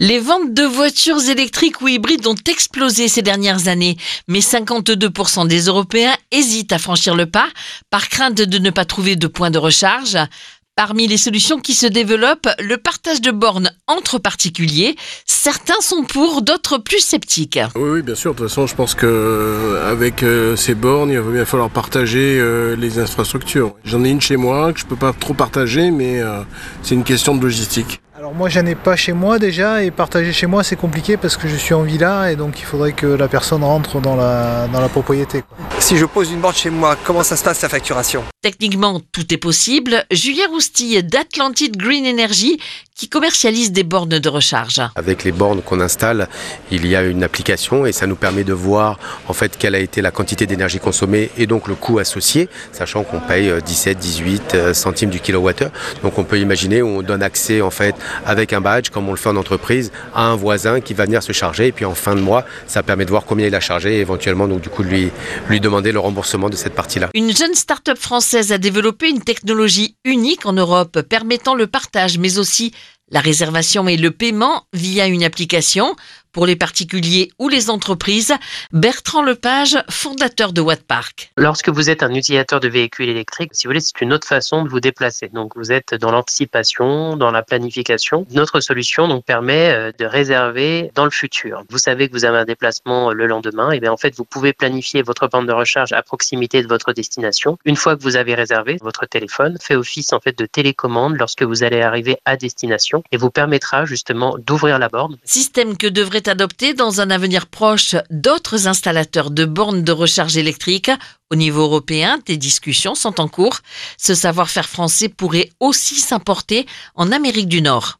Les ventes de voitures électriques ou hybrides ont explosé ces dernières années, mais 52% des Européens hésitent à franchir le pas par crainte de ne pas trouver de point de recharge. Parmi les solutions qui se développent, le partage de bornes entre particuliers. Certains sont pour, d'autres plus sceptiques. Oui, oui, bien sûr. De toute façon, je pense qu'avec euh, ces bornes, il va bien falloir partager euh, les infrastructures. J'en ai une chez moi que je peux pas trop partager, mais euh, c'est une question de logistique. Alors moi j'en ai pas chez moi déjà et partager chez moi c'est compliqué parce que je suis en villa et donc il faudrait que la personne rentre dans la, dans la propriété. quoi. Si je pose une borne chez moi, comment ça se passe la facturation? Techniquement, tout est possible. Julien Roustille d'Atlantide Green Energy qui commercialise des bornes de recharge. Avec les bornes qu'on installe, il y a une application et ça nous permet de voir en fait quelle a été la quantité d'énergie consommée et donc le coût associé, sachant qu'on paye euh, 17, 18 euh, centimes du kilowattheure. Donc on peut imaginer où on donne accès en fait avec un badge, comme on le fait en entreprise, à un voisin qui va venir se charger et puis en fin de mois, ça permet de voir combien il a chargé et éventuellement donc du coup lui lui demander le remboursement de cette partie-là. Une jeune start-up française a développé une technologie unique en Europe permettant le partage mais aussi la réservation et le paiement via une application pour les particuliers ou les entreprises. Bertrand Lepage, fondateur de Wattpark. Lorsque vous êtes un utilisateur de véhicules électriques, si vous voulez, c'est une autre façon de vous déplacer. Donc, vous êtes dans l'anticipation, dans la planification. Notre solution donc permet euh, de réserver dans le futur. Vous savez que vous avez un déplacement euh, le lendemain, et bien en fait, vous pouvez planifier votre bande de recharge à proximité de votre destination. Une fois que vous avez réservé, votre téléphone fait office en fait de télécommande lorsque vous allez arriver à destination et vous permettra justement d'ouvrir la borne. Système que devraient adopter dans un avenir proche d'autres installateurs de bornes de recharge électrique. Au niveau européen, des discussions sont en cours. Ce savoir-faire français pourrait aussi s'importer en Amérique du Nord.